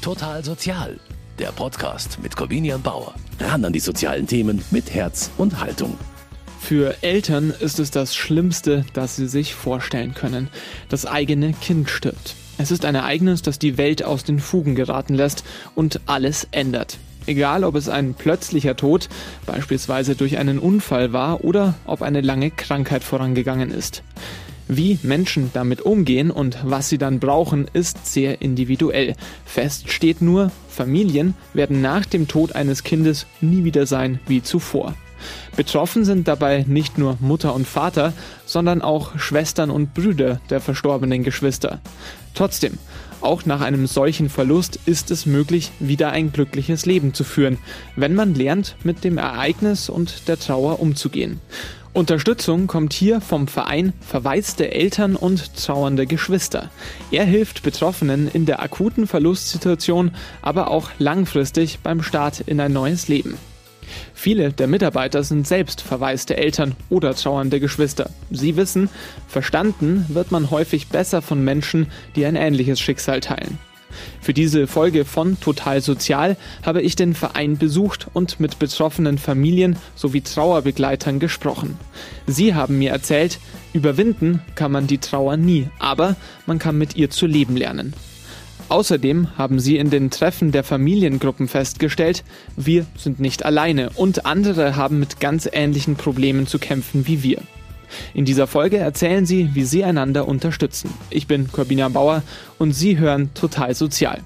Total Sozial, der Podcast mit Corvinian Bauer. Ran an die sozialen Themen mit Herz und Haltung. Für Eltern ist es das Schlimmste, das sie sich vorstellen können. Das eigene Kind stirbt. Es ist ein Ereignis, das die Welt aus den Fugen geraten lässt und alles ändert. Egal, ob es ein plötzlicher Tod, beispielsweise durch einen Unfall war, oder ob eine lange Krankheit vorangegangen ist. Wie Menschen damit umgehen und was sie dann brauchen, ist sehr individuell. Fest steht nur, Familien werden nach dem Tod eines Kindes nie wieder sein wie zuvor. Betroffen sind dabei nicht nur Mutter und Vater, sondern auch Schwestern und Brüder der verstorbenen Geschwister. Trotzdem, auch nach einem solchen Verlust ist es möglich, wieder ein glückliches Leben zu führen, wenn man lernt, mit dem Ereignis und der Trauer umzugehen. Unterstützung kommt hier vom Verein Verwaiste Eltern und trauernde Geschwister. Er hilft Betroffenen in der akuten Verlustsituation, aber auch langfristig beim Start in ein neues Leben. Viele der Mitarbeiter sind selbst verwaiste Eltern oder trauernde Geschwister. Sie wissen, verstanden wird man häufig besser von Menschen, die ein ähnliches Schicksal teilen. Für diese Folge von Total Sozial habe ich den Verein besucht und mit betroffenen Familien sowie Trauerbegleitern gesprochen. Sie haben mir erzählt, überwinden kann man die Trauer nie, aber man kann mit ihr zu leben lernen. Außerdem haben sie in den Treffen der Familiengruppen festgestellt, wir sind nicht alleine und andere haben mit ganz ähnlichen Problemen zu kämpfen wie wir. In dieser Folge erzählen sie, wie sie einander unterstützen. Ich bin Corbina Bauer und Sie hören Total Sozial.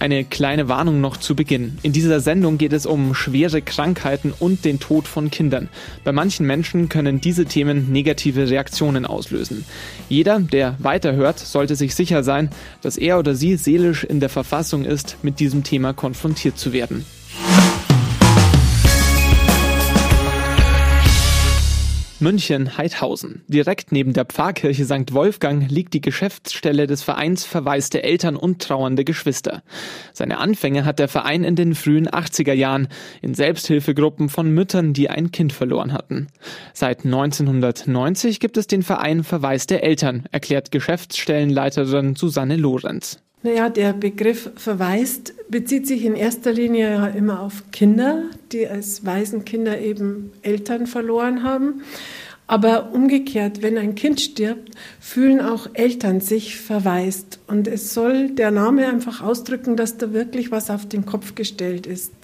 Eine kleine Warnung noch zu Beginn. In dieser Sendung geht es um schwere Krankheiten und den Tod von Kindern. Bei manchen Menschen können diese Themen negative Reaktionen auslösen. Jeder, der weiterhört, sollte sich sicher sein, dass er oder sie seelisch in der Verfassung ist, mit diesem Thema konfrontiert zu werden. München-Heidhausen. Direkt neben der Pfarrkirche St. Wolfgang liegt die Geschäftsstelle des Vereins Verwaiste Eltern und trauernde Geschwister. Seine Anfänge hat der Verein in den frühen 80er Jahren in Selbsthilfegruppen von Müttern, die ein Kind verloren hatten. Seit 1990 gibt es den Verein Verwaiste Eltern, erklärt Geschäftsstellenleiterin Susanne Lorenz. Naja, der Begriff verwaist bezieht sich in erster Linie ja immer auf Kinder, die als Waisenkinder eben Eltern verloren haben. Aber umgekehrt, wenn ein Kind stirbt, fühlen auch Eltern sich verwaist. Und es soll der Name einfach ausdrücken, dass da wirklich was auf den Kopf gestellt ist.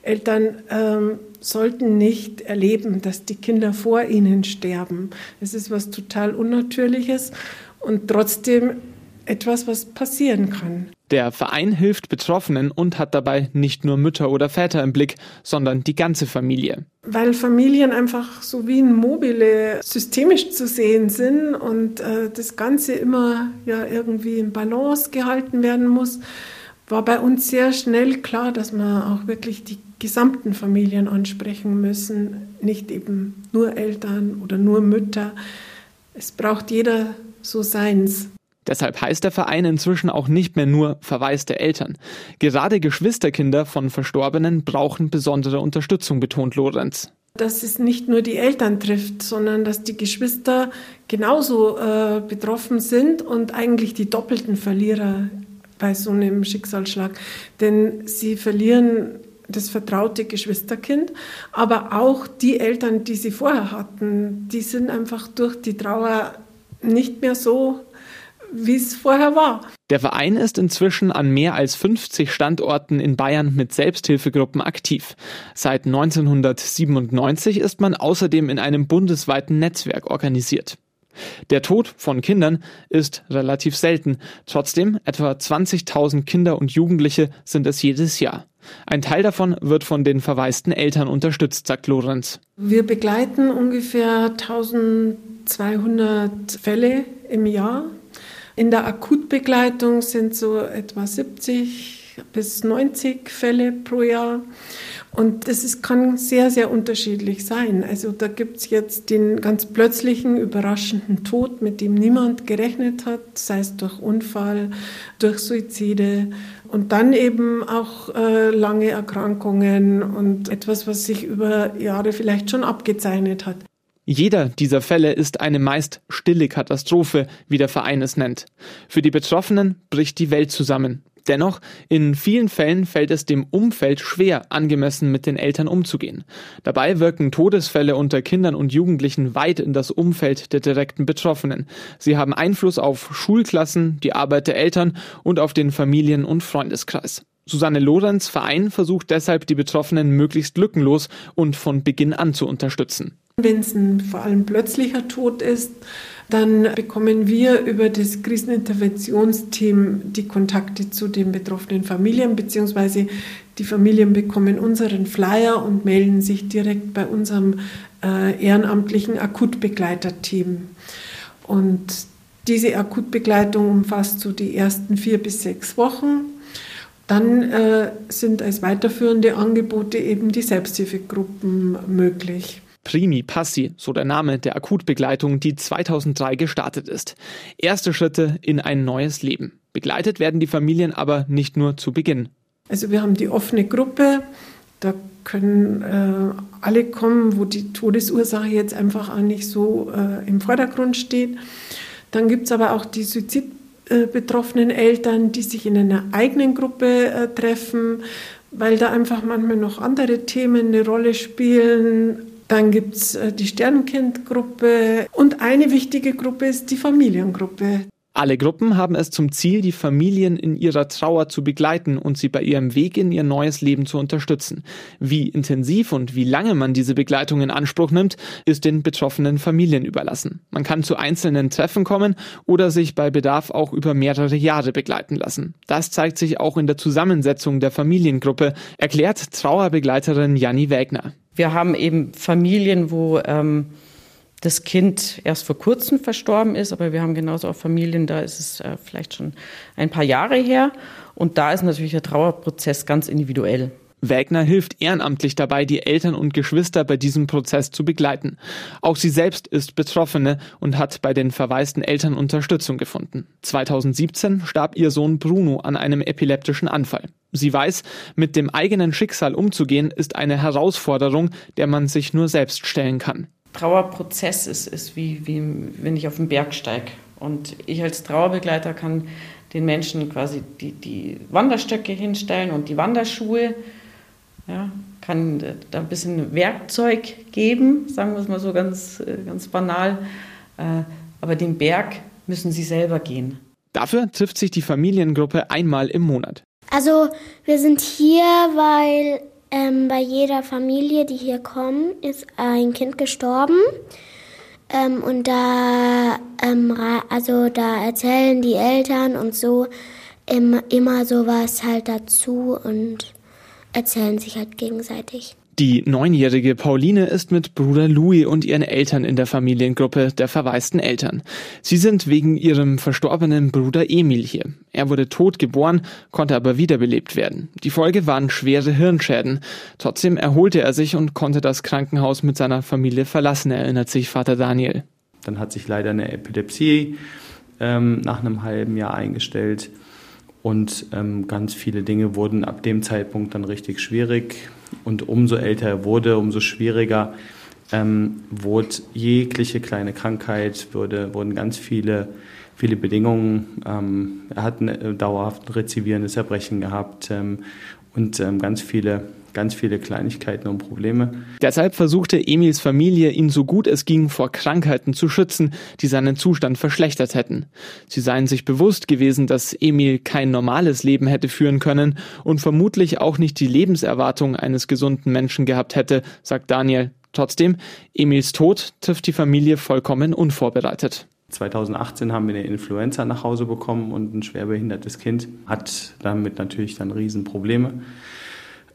Eltern ähm, sollten nicht erleben, dass die Kinder vor ihnen sterben. Es ist was total Unnatürliches und trotzdem etwas, was passieren kann. Der Verein hilft Betroffenen und hat dabei nicht nur Mütter oder Väter im Blick, sondern die ganze Familie. Weil Familien einfach so wie ein Mobile systemisch zu sehen sind und äh, das Ganze immer ja irgendwie in Balance gehalten werden muss, war bei uns sehr schnell klar, dass wir auch wirklich die gesamten Familien ansprechen müssen, nicht eben nur Eltern oder nur Mütter. Es braucht jeder so seins. Deshalb heißt der Verein inzwischen auch nicht mehr nur verwaiste Eltern. Gerade Geschwisterkinder von Verstorbenen brauchen besondere Unterstützung, betont Lorenz. Dass es nicht nur die Eltern trifft, sondern dass die Geschwister genauso äh, betroffen sind und eigentlich die doppelten Verlierer bei so einem Schicksalsschlag. Denn sie verlieren das vertraute Geschwisterkind, aber auch die Eltern, die sie vorher hatten, die sind einfach durch die Trauer nicht mehr so wie es vorher war. Der Verein ist inzwischen an mehr als 50 Standorten in Bayern mit Selbsthilfegruppen aktiv. Seit 1997 ist man außerdem in einem bundesweiten Netzwerk organisiert. Der Tod von Kindern ist relativ selten. Trotzdem, etwa 20.000 Kinder und Jugendliche sind es jedes Jahr. Ein Teil davon wird von den verwaisten Eltern unterstützt, sagt Lorenz. Wir begleiten ungefähr 1200 Fälle im Jahr in der Akutbegleitung sind so etwa 70 bis 90 Fälle pro Jahr. Und das ist, kann sehr, sehr unterschiedlich sein. Also da gibt es jetzt den ganz plötzlichen, überraschenden Tod, mit dem niemand gerechnet hat, sei es durch Unfall, durch Suizide und dann eben auch äh, lange Erkrankungen und etwas, was sich über Jahre vielleicht schon abgezeichnet hat. Jeder dieser Fälle ist eine meist stille Katastrophe, wie der Verein es nennt. Für die Betroffenen bricht die Welt zusammen. Dennoch, in vielen Fällen fällt es dem Umfeld schwer, angemessen mit den Eltern umzugehen. Dabei wirken Todesfälle unter Kindern und Jugendlichen weit in das Umfeld der direkten Betroffenen. Sie haben Einfluss auf Schulklassen, die Arbeit der Eltern und auf den Familien- und Freundeskreis. Susanne Lorenz Verein versucht deshalb, die Betroffenen möglichst lückenlos und von Beginn an zu unterstützen. Wenn es ein vor allem plötzlicher Tod ist, dann bekommen wir über das Kriseninterventionsteam die Kontakte zu den betroffenen Familien, beziehungsweise die Familien bekommen unseren Flyer und melden sich direkt bei unserem äh, ehrenamtlichen Akutbegleiterteam. Und diese Akutbegleitung umfasst so die ersten vier bis sechs Wochen. Dann äh, sind als weiterführende Angebote eben die Selbsthilfegruppen möglich. Primi Passi, so der Name der Akutbegleitung, die 2003 gestartet ist. Erste Schritte in ein neues Leben. Begleitet werden die Familien aber nicht nur zu Beginn. Also wir haben die offene Gruppe, da können äh, alle kommen, wo die Todesursache jetzt einfach auch nicht so äh, im Vordergrund steht. Dann gibt es aber auch die suizidbetroffenen Eltern, die sich in einer eigenen Gruppe äh, treffen, weil da einfach manchmal noch andere Themen eine Rolle spielen, dann gibt es äh, die Sternenkindgruppe und eine wichtige Gruppe ist die Familiengruppe. Alle Gruppen haben es zum Ziel, die Familien in ihrer Trauer zu begleiten und sie bei ihrem Weg in ihr neues Leben zu unterstützen. Wie intensiv und wie lange man diese Begleitung in Anspruch nimmt, ist den betroffenen Familien überlassen. Man kann zu einzelnen Treffen kommen oder sich bei Bedarf auch über mehrere Jahre begleiten lassen. Das zeigt sich auch in der Zusammensetzung der Familiengruppe, erklärt Trauerbegleiterin Janni Wägner. Wir haben eben Familien, wo ähm, das Kind erst vor kurzem verstorben ist, aber wir haben genauso auch Familien, da ist es äh, vielleicht schon ein paar Jahre her. Und da ist natürlich der Trauerprozess ganz individuell. Wägner hilft ehrenamtlich dabei, die Eltern und Geschwister bei diesem Prozess zu begleiten. Auch sie selbst ist Betroffene und hat bei den verwaisten Eltern Unterstützung gefunden. 2017 starb ihr Sohn Bruno an einem epileptischen Anfall. Sie weiß, mit dem eigenen Schicksal umzugehen, ist eine Herausforderung, der man sich nur selbst stellen kann. Trauerprozess ist, ist wie, wie wenn ich auf den Berg steige. Und ich als Trauerbegleiter kann den Menschen quasi die, die Wanderstöcke hinstellen und die Wanderschuhe ja, kann da ein bisschen Werkzeug geben, sagen wir es mal so ganz, ganz banal. Äh, aber den Berg müssen sie selber gehen. Dafür trifft sich die Familiengruppe einmal im Monat. Also wir sind hier, weil ähm, bei jeder Familie, die hier kommt, ist ein Kind gestorben. Ähm, und da, ähm, also da erzählen die Eltern und so immer, immer sowas halt dazu und erzählen sich halt gegenseitig. Die neunjährige Pauline ist mit Bruder Louis und ihren Eltern in der Familiengruppe der verwaisten Eltern. Sie sind wegen ihrem verstorbenen Bruder Emil hier. Er wurde tot geboren, konnte aber wiederbelebt werden. Die Folge waren schwere Hirnschäden. Trotzdem erholte er sich und konnte das Krankenhaus mit seiner Familie verlassen, erinnert sich Vater Daniel. Dann hat sich leider eine Epilepsie ähm, nach einem halben Jahr eingestellt. Und ähm, ganz viele Dinge wurden ab dem Zeitpunkt dann richtig schwierig. Und umso älter er wurde, umso schwieriger ähm, wurde jegliche kleine Krankheit, wurde, wurden ganz viele, viele Bedingungen. Ähm, er hat ein äh, dauerhaft rezivierendes Erbrechen gehabt ähm, und ähm, ganz viele ganz viele Kleinigkeiten und Probleme. Deshalb versuchte Emils Familie, ihn so gut es ging vor Krankheiten zu schützen, die seinen Zustand verschlechtert hätten. Sie seien sich bewusst gewesen, dass Emil kein normales Leben hätte führen können und vermutlich auch nicht die Lebenserwartung eines gesunden Menschen gehabt hätte, sagt Daniel. Trotzdem, Emils Tod trifft die Familie vollkommen unvorbereitet. 2018 haben wir eine Influenza nach Hause bekommen und ein schwerbehindertes Kind hat damit natürlich dann Riesenprobleme.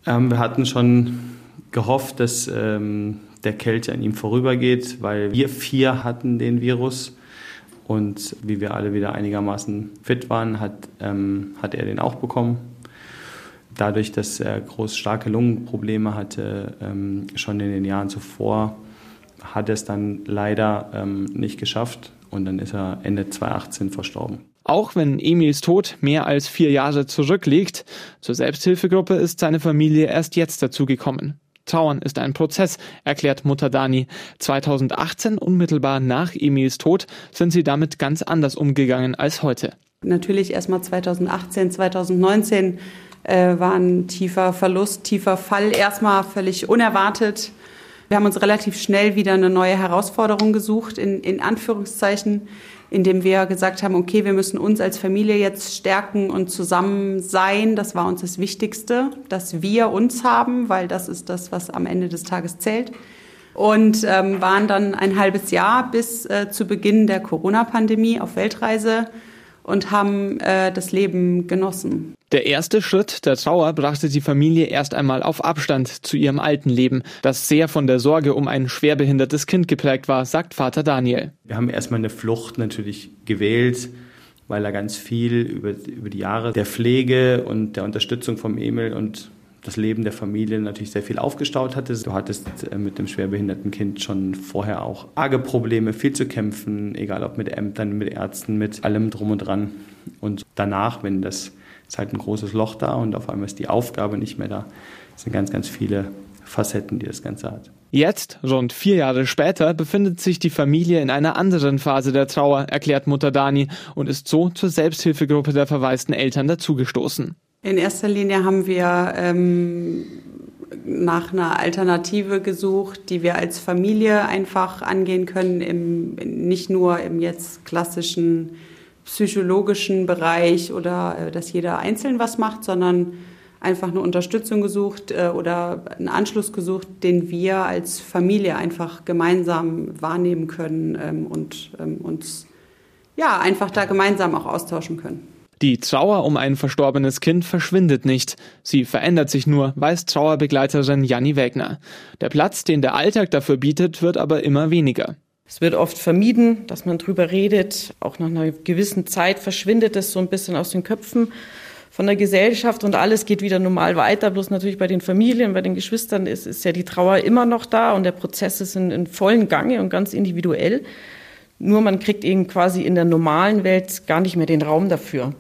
Ähm, wir hatten schon gehofft, dass ähm, der Kälte an ihm vorübergeht, weil wir vier hatten den Virus. Und wie wir alle wieder einigermaßen fit waren, hat, ähm, hat er den auch bekommen. Dadurch, dass er groß starke Lungenprobleme hatte, ähm, schon in den Jahren zuvor, hat er es dann leider ähm, nicht geschafft. Und dann ist er Ende 2018 verstorben. Auch wenn Emils Tod mehr als vier Jahre zurückliegt, zur Selbsthilfegruppe ist seine Familie erst jetzt dazugekommen. Trauern ist ein Prozess, erklärt Mutter Dani. 2018, unmittelbar nach Emils Tod, sind sie damit ganz anders umgegangen als heute. Natürlich erstmal 2018, 2019 äh, war ein tiefer Verlust, tiefer Fall, erstmal völlig unerwartet. Wir haben uns relativ schnell wieder eine neue Herausforderung gesucht, in, in Anführungszeichen, indem wir gesagt haben, okay, wir müssen uns als Familie jetzt stärken und zusammen sein. Das war uns das Wichtigste, dass wir uns haben, weil das ist das, was am Ende des Tages zählt. Und ähm, waren dann ein halbes Jahr bis äh, zu Beginn der Corona-Pandemie auf Weltreise und haben äh, das Leben genossen. Der erste Schritt der Trauer brachte die Familie erst einmal auf Abstand zu ihrem alten Leben, das sehr von der Sorge um ein schwerbehindertes Kind geprägt war, sagt Vater Daniel. Wir haben erstmal eine Flucht natürlich gewählt, weil er ganz viel über, über die Jahre der Pflege und der Unterstützung vom Emil und das Leben der Familie natürlich sehr viel aufgestaut hatte. Du hattest äh, mit dem schwerbehinderten Kind schon vorher auch arge Probleme, viel zu kämpfen, egal ob mit Ämtern, mit Ärzten, mit allem drum und dran. Und danach, wenn das ist halt ein großes Loch da und auf einmal ist die Aufgabe nicht mehr da. Es sind ganz, ganz viele Facetten, die das Ganze hat. Jetzt, rund vier Jahre später, befindet sich die Familie in einer anderen Phase der Trauer, erklärt Mutter Dani und ist so zur Selbsthilfegruppe der verwaisten Eltern dazugestoßen. In erster Linie haben wir ähm, nach einer Alternative gesucht, die wir als Familie einfach angehen können, im, nicht nur im jetzt klassischen psychologischen Bereich oder äh, dass jeder einzeln was macht, sondern einfach eine Unterstützung gesucht äh, oder einen Anschluss gesucht, den wir als Familie einfach gemeinsam wahrnehmen können ähm, und ähm, uns ja einfach da gemeinsam auch austauschen können. Die Trauer um ein verstorbenes Kind verschwindet nicht. Sie verändert sich nur, weiß Trauerbegleiterin Janni Wegner. Der Platz, den der Alltag dafür bietet, wird aber immer weniger. Es wird oft vermieden, dass man drüber redet. Auch nach einer gewissen Zeit verschwindet es so ein bisschen aus den Köpfen von der Gesellschaft und alles geht wieder normal weiter. Bloß natürlich bei den Familien, bei den Geschwistern ist, ist ja die Trauer immer noch da und der Prozess ist in, in vollen Gange und ganz individuell. Nur man kriegt eben quasi in der normalen Welt gar nicht mehr den Raum dafür.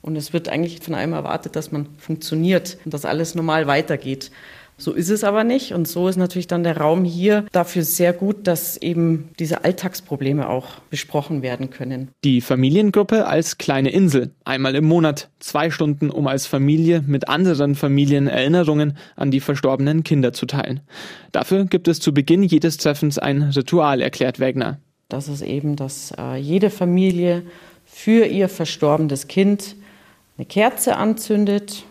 Und es wird eigentlich von einem erwartet, dass man funktioniert und dass alles normal weitergeht. So ist es aber nicht. Und so ist natürlich dann der Raum hier dafür sehr gut, dass eben diese Alltagsprobleme auch besprochen werden können. Die Familiengruppe als kleine Insel. Einmal im Monat. Zwei Stunden, um als Familie mit anderen Familien Erinnerungen an die verstorbenen Kinder zu teilen. Dafür gibt es zu Beginn jedes Treffens ein Ritual, erklärt Wegner. Das ist eben, dass äh, jede Familie für ihr verstorbenes Kind eine Kerze anzündet,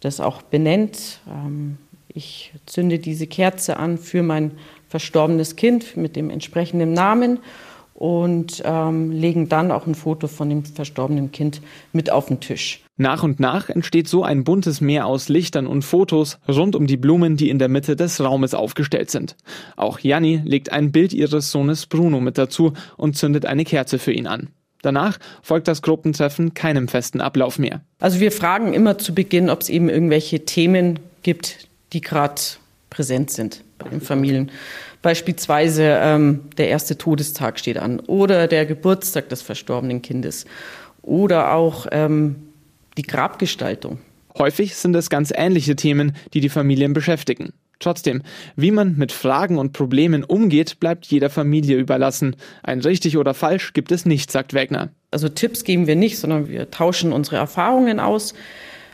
das auch benennt. Ähm, ich zünde diese Kerze an für mein verstorbenes Kind mit dem entsprechenden Namen und ähm, legen dann auch ein Foto von dem verstorbenen Kind mit auf den Tisch. Nach und nach entsteht so ein buntes Meer aus Lichtern und Fotos rund um die Blumen, die in der Mitte des Raumes aufgestellt sind. Auch Janni legt ein Bild ihres Sohnes Bruno mit dazu und zündet eine Kerze für ihn an. Danach folgt das Gruppentreffen keinem festen Ablauf mehr. Also wir fragen immer zu Beginn, ob es eben irgendwelche Themen gibt, die gerade präsent sind bei den Familien. Beispielsweise ähm, der erste Todestag steht an oder der Geburtstag des verstorbenen Kindes oder auch ähm, die Grabgestaltung. Häufig sind es ganz ähnliche Themen, die die Familien beschäftigen. Trotzdem, wie man mit Fragen und Problemen umgeht, bleibt jeder Familie überlassen. Ein richtig oder falsch gibt es nicht, sagt Wegner. Also Tipps geben wir nicht, sondern wir tauschen unsere Erfahrungen aus.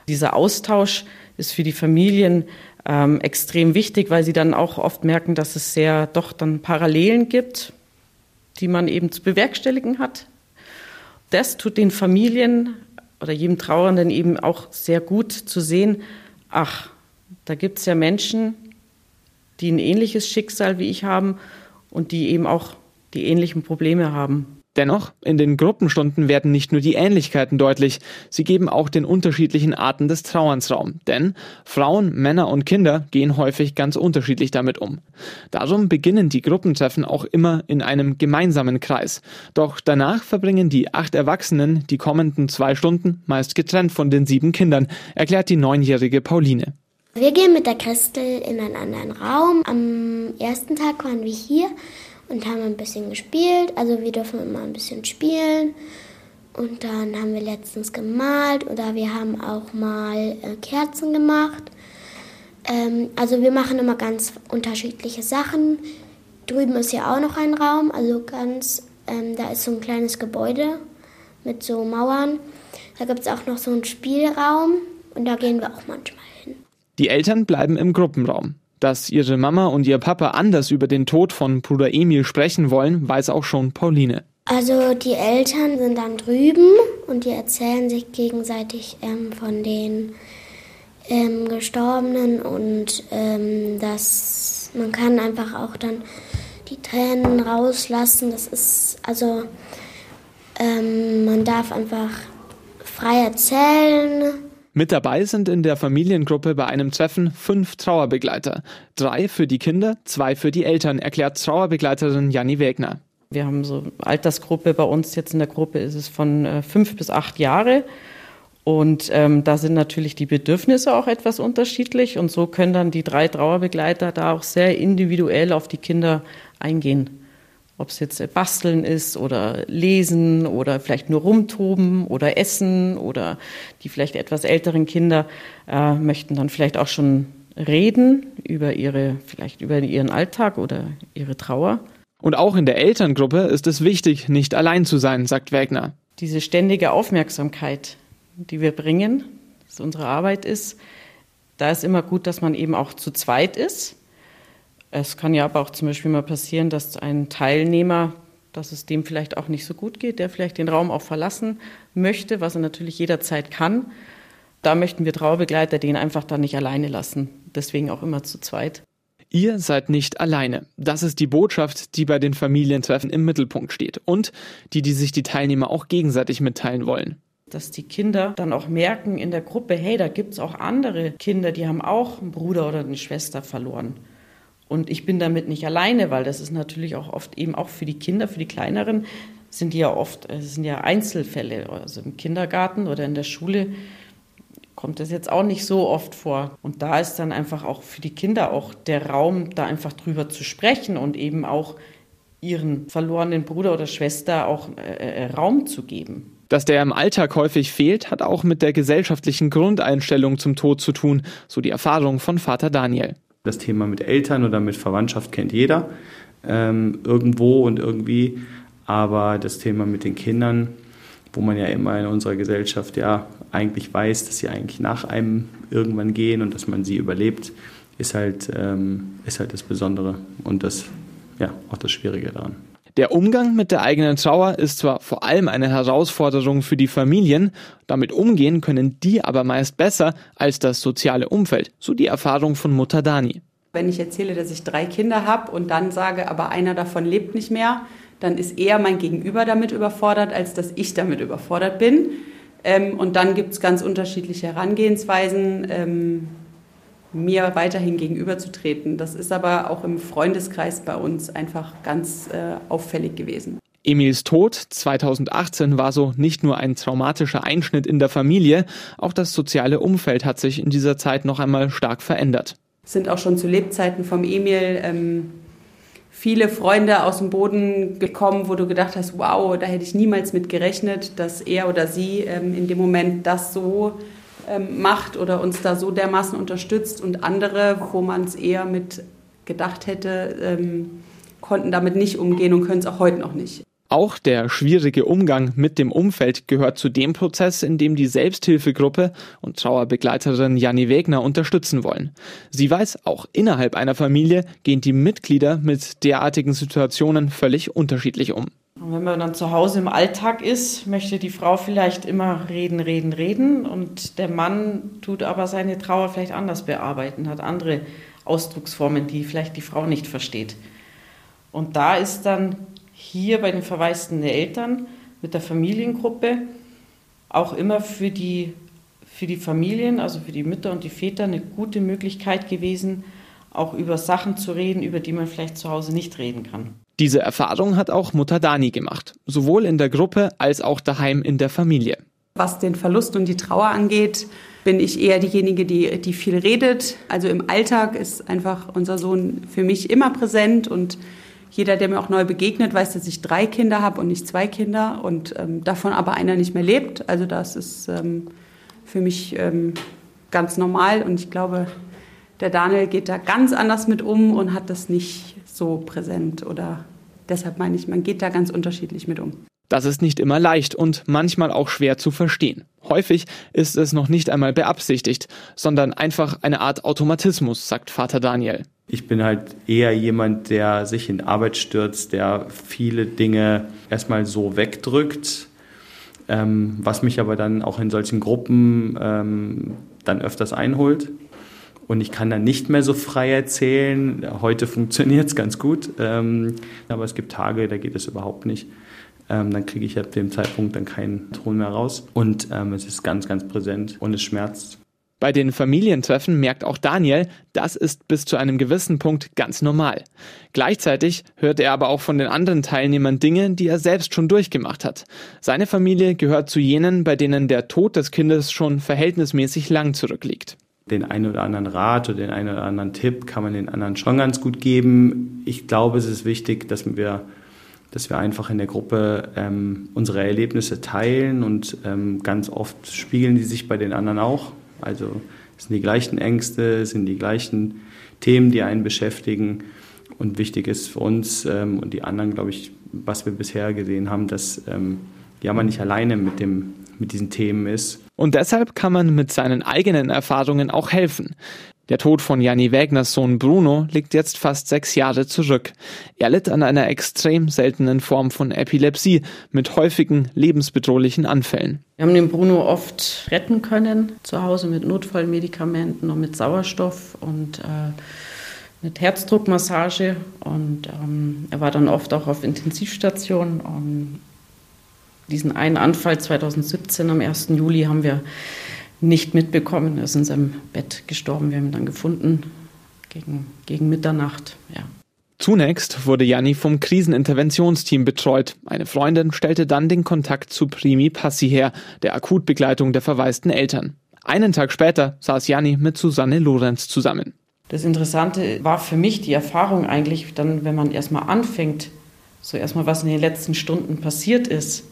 Dieser Austausch ist für die Familien ähm, extrem wichtig, weil sie dann auch oft merken, dass es sehr doch dann Parallelen gibt, die man eben zu bewerkstelligen hat. Das tut den Familien oder jedem Trauernden eben auch sehr gut zu sehen, ach, da gibt es ja Menschen, die ein ähnliches Schicksal wie ich haben und die eben auch die ähnlichen Probleme haben. Dennoch, in den Gruppenstunden werden nicht nur die Ähnlichkeiten deutlich, sie geben auch den unterschiedlichen Arten des Trauerns Raum. Denn Frauen, Männer und Kinder gehen häufig ganz unterschiedlich damit um. Darum beginnen die Gruppentreffen auch immer in einem gemeinsamen Kreis. Doch danach verbringen die acht Erwachsenen die kommenden zwei Stunden meist getrennt von den sieben Kindern, erklärt die neunjährige Pauline. Wir gehen mit der Christel in einen anderen Raum. Am ersten Tag waren wir hier und haben ein bisschen gespielt. Also wir dürfen immer ein bisschen spielen. Und dann haben wir letztens gemalt oder wir haben auch mal äh, Kerzen gemacht. Ähm, also wir machen immer ganz unterschiedliche Sachen. Drüben ist ja auch noch ein Raum, also ganz, ähm, da ist so ein kleines Gebäude mit so Mauern. Da gibt es auch noch so einen Spielraum und da gehen wir auch manchmal hin. Die Eltern bleiben im Gruppenraum. Dass ihre Mama und ihr Papa anders über den Tod von Bruder Emil sprechen wollen, weiß auch schon Pauline. Also die Eltern sind dann drüben und die erzählen sich gegenseitig ähm, von den ähm, Gestorbenen und ähm, dass man kann einfach auch dann die Tränen rauslassen. Das ist also ähm, man darf einfach frei erzählen. Mit dabei sind in der Familiengruppe bei einem Treffen fünf Trauerbegleiter. Drei für die Kinder, zwei für die Eltern, erklärt Trauerbegleiterin Janni Wegner. Wir haben so Altersgruppe bei uns jetzt in der Gruppe ist es von äh, fünf bis acht Jahre. Und ähm, da sind natürlich die Bedürfnisse auch etwas unterschiedlich. Und so können dann die drei Trauerbegleiter da auch sehr individuell auf die Kinder eingehen. Ob es jetzt Basteln ist oder Lesen oder vielleicht nur rumtoben oder Essen oder die vielleicht etwas älteren Kinder äh, möchten dann vielleicht auch schon reden über ihre, vielleicht über ihren Alltag oder ihre Trauer. Und auch in der Elterngruppe ist es wichtig, nicht allein zu sein, sagt Wegner. Diese ständige Aufmerksamkeit, die wir bringen, dass unsere Arbeit ist, da ist immer gut, dass man eben auch zu zweit ist. Es kann ja aber auch zum Beispiel mal passieren, dass ein Teilnehmer, dass es dem vielleicht auch nicht so gut geht, der vielleicht den Raum auch verlassen möchte, was er natürlich jederzeit kann. Da möchten wir Trauerbegleiter den einfach dann nicht alleine lassen. Deswegen auch immer zu zweit. Ihr seid nicht alleine. Das ist die Botschaft, die bei den Familientreffen im Mittelpunkt steht und die, die sich die Teilnehmer auch gegenseitig mitteilen wollen dass die Kinder dann auch merken in der Gruppe, hey, da gibt es auch andere Kinder, die haben auch einen Bruder oder eine Schwester verloren. Und ich bin damit nicht alleine, weil das ist natürlich auch oft eben auch für die Kinder, für die Kleineren, sind die ja oft, es sind ja Einzelfälle. Also im Kindergarten oder in der Schule kommt das jetzt auch nicht so oft vor. Und da ist dann einfach auch für die Kinder auch der Raum, da einfach drüber zu sprechen und eben auch ihren verlorenen Bruder oder Schwester auch äh, äh Raum zu geben. Dass der im Alltag häufig fehlt, hat auch mit der gesellschaftlichen Grundeinstellung zum Tod zu tun, so die Erfahrung von Vater Daniel. Das Thema mit Eltern oder mit Verwandtschaft kennt jeder ähm, irgendwo und irgendwie, aber das Thema mit den Kindern, wo man ja immer in unserer Gesellschaft ja eigentlich weiß, dass sie eigentlich nach einem irgendwann gehen und dass man sie überlebt, ist halt, ähm, ist halt das Besondere und das, ja, auch das Schwierige daran. Der Umgang mit der eigenen Trauer ist zwar vor allem eine Herausforderung für die Familien, damit umgehen können die aber meist besser als das soziale Umfeld, so die Erfahrung von Mutter Dani. Wenn ich erzähle, dass ich drei Kinder habe und dann sage, aber einer davon lebt nicht mehr, dann ist eher mein Gegenüber damit überfordert, als dass ich damit überfordert bin. Ähm, und dann gibt es ganz unterschiedliche Herangehensweisen. Ähm, mir weiterhin gegenüberzutreten. Das ist aber auch im Freundeskreis bei uns einfach ganz äh, auffällig gewesen. Emils Tod 2018 war so nicht nur ein traumatischer Einschnitt in der Familie, auch das soziale Umfeld hat sich in dieser Zeit noch einmal stark verändert. Es sind auch schon zu Lebzeiten vom Emil ähm, viele Freunde aus dem Boden gekommen, wo du gedacht hast, wow, da hätte ich niemals mit gerechnet, dass er oder sie ähm, in dem Moment das so ähm, macht oder uns da so dermaßen unterstützt und andere, wo man es eher mit gedacht hätte, ähm, konnten damit nicht umgehen und können es auch heute noch nicht. Auch der schwierige Umgang mit dem Umfeld gehört zu dem Prozess, in dem die Selbsthilfegruppe und Trauerbegleiterin Janni Wegner unterstützen wollen. Sie weiß, auch innerhalb einer Familie gehen die Mitglieder mit derartigen Situationen völlig unterschiedlich um. Und wenn man dann zu Hause im Alltag ist, möchte die Frau vielleicht immer reden, reden, reden und der Mann tut aber seine Trauer vielleicht anders bearbeiten, hat andere Ausdrucksformen, die vielleicht die Frau nicht versteht. Und da ist dann hier bei den verwaisten Eltern mit der Familiengruppe auch immer für die, für die Familien, also für die Mütter und die Väter, eine gute Möglichkeit gewesen, auch über Sachen zu reden, über die man vielleicht zu Hause nicht reden kann. Diese Erfahrung hat auch Mutter Dani gemacht, sowohl in der Gruppe als auch daheim in der Familie. Was den Verlust und die Trauer angeht, bin ich eher diejenige, die, die viel redet. Also im Alltag ist einfach unser Sohn für mich immer präsent und jeder, der mir auch neu begegnet, weiß, dass ich drei Kinder habe und nicht zwei Kinder und ähm, davon aber einer nicht mehr lebt. Also das ist ähm, für mich ähm, ganz normal und ich glaube, der Daniel geht da ganz anders mit um und hat das nicht so präsent oder deshalb meine ich, man geht da ganz unterschiedlich mit um. Das ist nicht immer leicht und manchmal auch schwer zu verstehen. Häufig ist es noch nicht einmal beabsichtigt, sondern einfach eine Art Automatismus, sagt Vater Daniel. Ich bin halt eher jemand, der sich in Arbeit stürzt, der viele Dinge erstmal so wegdrückt, ähm, was mich aber dann auch in solchen Gruppen ähm, dann öfters einholt. Und ich kann dann nicht mehr so frei erzählen. Heute funktioniert es ganz gut, ähm, aber es gibt Tage, da geht es überhaupt nicht. Ähm, dann kriege ich ab dem Zeitpunkt dann keinen Ton mehr raus. Und ähm, es ist ganz, ganz präsent und es schmerzt. Bei den Familientreffen merkt auch Daniel, das ist bis zu einem gewissen Punkt ganz normal. Gleichzeitig hört er aber auch von den anderen Teilnehmern Dinge, die er selbst schon durchgemacht hat. Seine Familie gehört zu jenen, bei denen der Tod des Kindes schon verhältnismäßig lang zurückliegt. Den einen oder anderen Rat oder den einen oder anderen Tipp kann man den anderen schon ganz gut geben. Ich glaube, es ist wichtig, dass wir dass wir einfach in der Gruppe ähm, unsere Erlebnisse teilen und ähm, ganz oft spiegeln die sich bei den anderen auch. Also es sind die gleichen Ängste, es sind die gleichen Themen, die einen beschäftigen. Und wichtig ist für uns ähm, und die anderen, glaube ich, was wir bisher gesehen haben, dass ähm, ja man nicht alleine mit, dem, mit diesen Themen ist. Und deshalb kann man mit seinen eigenen Erfahrungen auch helfen. Der Tod von Janni Wägners Sohn Bruno liegt jetzt fast sechs Jahre zurück. Er litt an einer extrem seltenen Form von Epilepsie mit häufigen lebensbedrohlichen Anfällen. Wir haben den Bruno oft retten können, zu Hause mit Notfallmedikamenten und mit Sauerstoff und äh, mit Herzdruckmassage. Und ähm, er war dann oft auch auf Intensivstation. Und diesen einen Anfall 2017 am 1. Juli haben wir nicht mitbekommen. Er ist in seinem Bett gestorben. Wir haben ihn dann gefunden gegen, gegen Mitternacht. Ja. Zunächst wurde Janni vom Kriseninterventionsteam betreut. Eine Freundin stellte dann den Kontakt zu Primi Passi her, der Akutbegleitung der verwaisten Eltern. Einen Tag später saß Janni mit Susanne Lorenz zusammen. Das Interessante war für mich die Erfahrung eigentlich dann, wenn man erstmal anfängt, so erstmal was in den letzten Stunden passiert ist,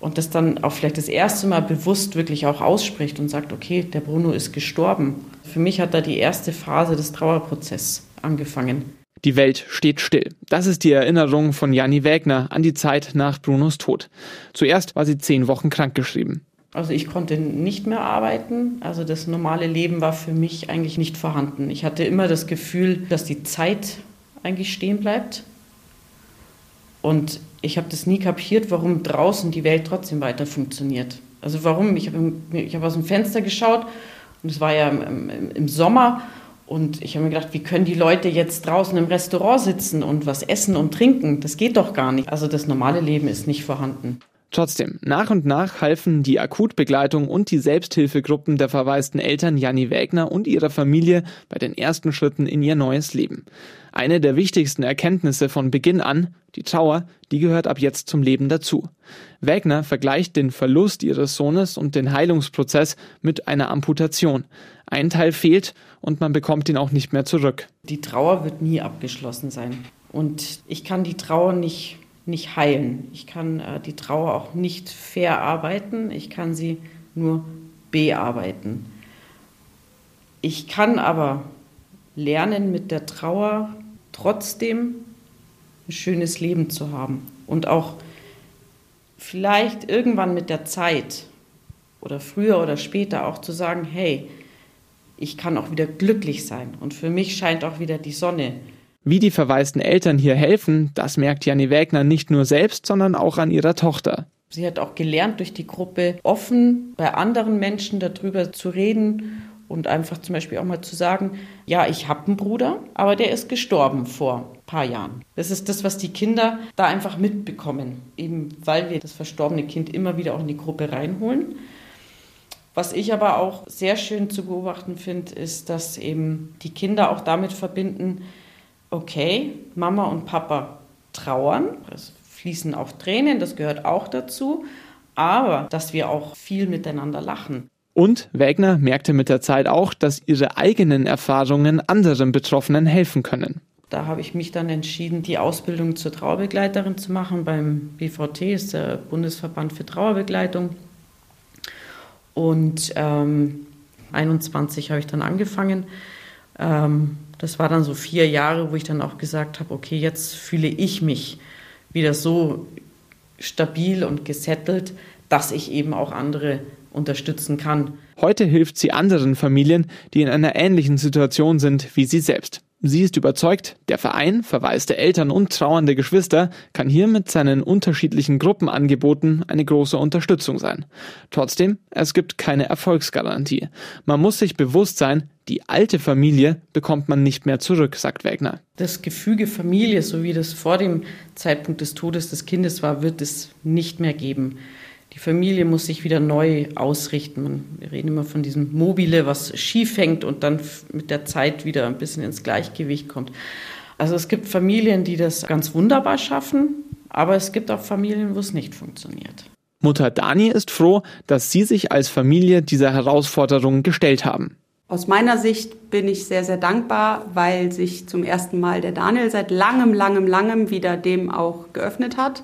und das dann auch vielleicht das erste Mal bewusst wirklich auch ausspricht und sagt, okay, der Bruno ist gestorben. Für mich hat da die erste Phase des Trauerprozesses angefangen. Die Welt steht still. Das ist die Erinnerung von Janni Wägner an die Zeit nach Brunos Tod. Zuerst war sie zehn Wochen krankgeschrieben. Also ich konnte nicht mehr arbeiten. Also das normale Leben war für mich eigentlich nicht vorhanden. Ich hatte immer das Gefühl, dass die Zeit eigentlich stehen bleibt. Und ich habe das nie kapiert, warum draußen die Welt trotzdem weiter funktioniert. Also warum? Ich habe hab aus dem Fenster geschaut und es war ja im, im Sommer und ich habe mir gedacht, wie können die Leute jetzt draußen im Restaurant sitzen und was essen und trinken? Das geht doch gar nicht. Also das normale Leben ist nicht vorhanden. Trotzdem, nach und nach halfen die Akutbegleitung und die Selbsthilfegruppen der verwaisten Eltern Janni Wägner und ihrer Familie bei den ersten Schritten in ihr neues Leben. Eine der wichtigsten Erkenntnisse von Beginn an, die Trauer, die gehört ab jetzt zum Leben dazu. Wägner vergleicht den Verlust ihres Sohnes und den Heilungsprozess mit einer Amputation. Ein Teil fehlt und man bekommt ihn auch nicht mehr zurück. Die Trauer wird nie abgeschlossen sein. Und ich kann die Trauer nicht nicht heilen. Ich kann äh, die Trauer auch nicht verarbeiten, ich kann sie nur bearbeiten. Ich kann aber lernen, mit der Trauer trotzdem ein schönes Leben zu haben und auch vielleicht irgendwann mit der Zeit oder früher oder später auch zu sagen, hey, ich kann auch wieder glücklich sein und für mich scheint auch wieder die Sonne. Wie die verwaisten Eltern hier helfen, das merkt Janni Wägner nicht nur selbst, sondern auch an ihrer Tochter. Sie hat auch gelernt, durch die Gruppe offen bei anderen Menschen darüber zu reden und einfach zum Beispiel auch mal zu sagen, ja, ich habe einen Bruder, aber der ist gestorben vor ein paar Jahren. Das ist das, was die Kinder da einfach mitbekommen, eben weil wir das verstorbene Kind immer wieder auch in die Gruppe reinholen. Was ich aber auch sehr schön zu beobachten finde, ist, dass eben die Kinder auch damit verbinden, okay, Mama und Papa trauern, es fließen auch Tränen, das gehört auch dazu, aber dass wir auch viel miteinander lachen. Und Wegner merkte mit der Zeit auch, dass ihre eigenen Erfahrungen anderen Betroffenen helfen können. Da habe ich mich dann entschieden, die Ausbildung zur Trauerbegleiterin zu machen beim BVT, ist der Bundesverband für Trauerbegleitung. Und ähm, 21 habe ich dann angefangen. Ähm, das war dann so vier Jahre, wo ich dann auch gesagt habe, okay, jetzt fühle ich mich wieder so stabil und gesettelt, dass ich eben auch andere unterstützen kann. Heute hilft sie anderen Familien, die in einer ähnlichen Situation sind wie sie selbst. Sie ist überzeugt, der Verein verwaiste Eltern und trauernde Geschwister kann hier mit seinen unterschiedlichen Gruppenangeboten eine große Unterstützung sein. Trotzdem, es gibt keine Erfolgsgarantie. Man muss sich bewusst sein, die alte Familie bekommt man nicht mehr zurück, sagt Wegner. Das Gefüge Familie, so wie das vor dem Zeitpunkt des Todes des Kindes war, wird es nicht mehr geben. Die Familie muss sich wieder neu ausrichten. wir reden immer von diesem Mobile, was schief hängt und dann mit der Zeit wieder ein bisschen ins Gleichgewicht kommt. Also es gibt Familien, die das ganz wunderbar schaffen, aber es gibt auch Familien, wo es nicht funktioniert. Mutter Dani ist froh, dass Sie sich als Familie dieser Herausforderung gestellt haben. Aus meiner Sicht bin ich sehr, sehr dankbar, weil sich zum ersten Mal der Daniel seit langem, langem, langem wieder dem auch geöffnet hat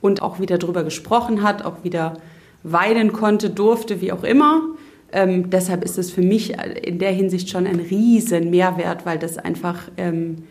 und auch wieder drüber gesprochen hat, auch wieder weinen konnte, durfte, wie auch immer. Ähm, deshalb ist es für mich in der Hinsicht schon ein riesen Mehrwert, weil das einfach ähm,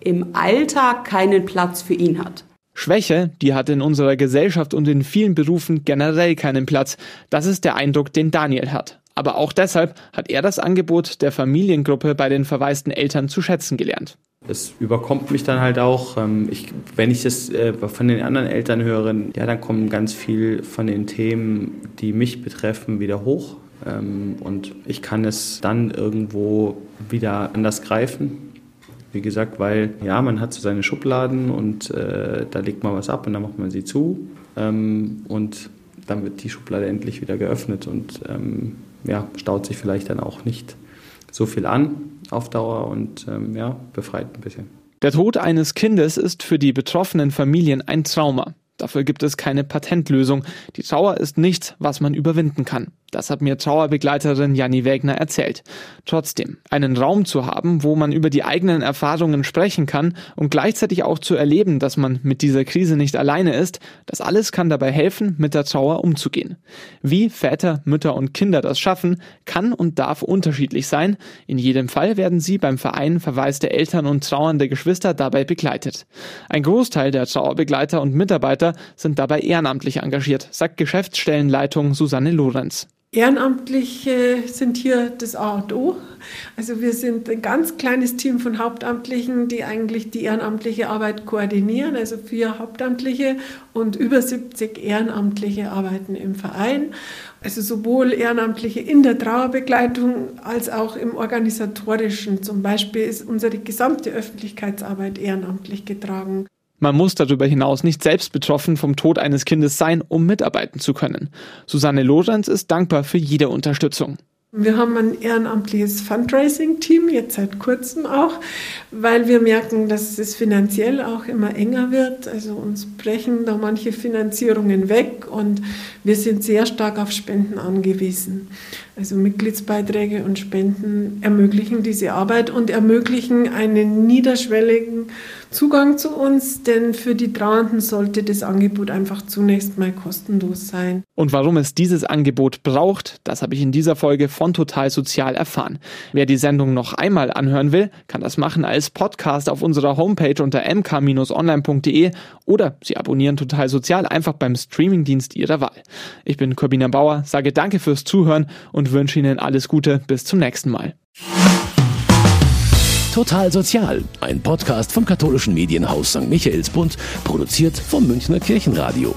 im Alltag keinen Platz für ihn hat. Schwäche, die hat in unserer Gesellschaft und in vielen Berufen generell keinen Platz. Das ist der Eindruck, den Daniel hat. Aber auch deshalb hat er das Angebot der Familiengruppe bei den verwaisten Eltern zu schätzen gelernt. Es überkommt mich dann halt auch. Ähm, ich, wenn ich das äh, von den anderen Eltern höre, ja, dann kommen ganz viel von den Themen, die mich betreffen, wieder hoch. Ähm, und ich kann es dann irgendwo wieder anders greifen. Wie gesagt, weil ja, man hat so seine Schubladen und äh, da legt man was ab und dann macht man sie zu. Ähm, und dann wird die Schublade endlich wieder geöffnet und ähm, ja, staut sich vielleicht dann auch nicht so viel an auf Dauer und ähm, ja, befreit ein bisschen. Der Tod eines Kindes ist für die betroffenen Familien ein Trauma. Dafür gibt es keine Patentlösung. Die Trauer ist nichts, was man überwinden kann. Das hat mir Trauerbegleiterin Janni Wägner erzählt. Trotzdem, einen Raum zu haben, wo man über die eigenen Erfahrungen sprechen kann und gleichzeitig auch zu erleben, dass man mit dieser Krise nicht alleine ist, das alles kann dabei helfen, mit der Trauer umzugehen. Wie Väter, Mütter und Kinder das schaffen, kann und darf unterschiedlich sein. In jedem Fall werden sie beim Verein verwaiste Eltern und trauernde Geschwister dabei begleitet. Ein Großteil der Trauerbegleiter und Mitarbeiter sind dabei ehrenamtlich engagiert, sagt Geschäftsstellenleitung Susanne Lorenz. Ehrenamtliche sind hier das A und O. Also wir sind ein ganz kleines Team von Hauptamtlichen, die eigentlich die ehrenamtliche Arbeit koordinieren. Also vier Hauptamtliche und über 70 Ehrenamtliche arbeiten im Verein. Also sowohl Ehrenamtliche in der Trauerbegleitung als auch im organisatorischen. Zum Beispiel ist unsere gesamte Öffentlichkeitsarbeit ehrenamtlich getragen. Man muss darüber hinaus nicht selbst betroffen vom Tod eines Kindes sein, um mitarbeiten zu können. Susanne Lorenz ist dankbar für jede Unterstützung. Wir haben ein ehrenamtliches Fundraising-Team, jetzt seit kurzem auch, weil wir merken, dass es finanziell auch immer enger wird. Also uns brechen da manche Finanzierungen weg und wir sind sehr stark auf Spenden angewiesen. Also Mitgliedsbeiträge und Spenden ermöglichen diese Arbeit und ermöglichen einen niederschwelligen Zugang zu uns, denn für die Trauernden sollte das Angebot einfach zunächst mal kostenlos sein. Und warum es dieses Angebot braucht, das habe ich in dieser Folge von Total Sozial erfahren. Wer die Sendung noch einmal anhören will, kann das machen als Podcast auf unserer Homepage unter mk-online.de oder Sie abonnieren Total Sozial einfach beim Streamingdienst Ihrer Wahl. Ich bin Corbina Bauer, sage danke fürs Zuhören und wünsche Ihnen alles Gute. Bis zum nächsten Mal. Total Sozial, ein Podcast vom katholischen Medienhaus St. Michaelsbund, produziert vom Münchner Kirchenradio.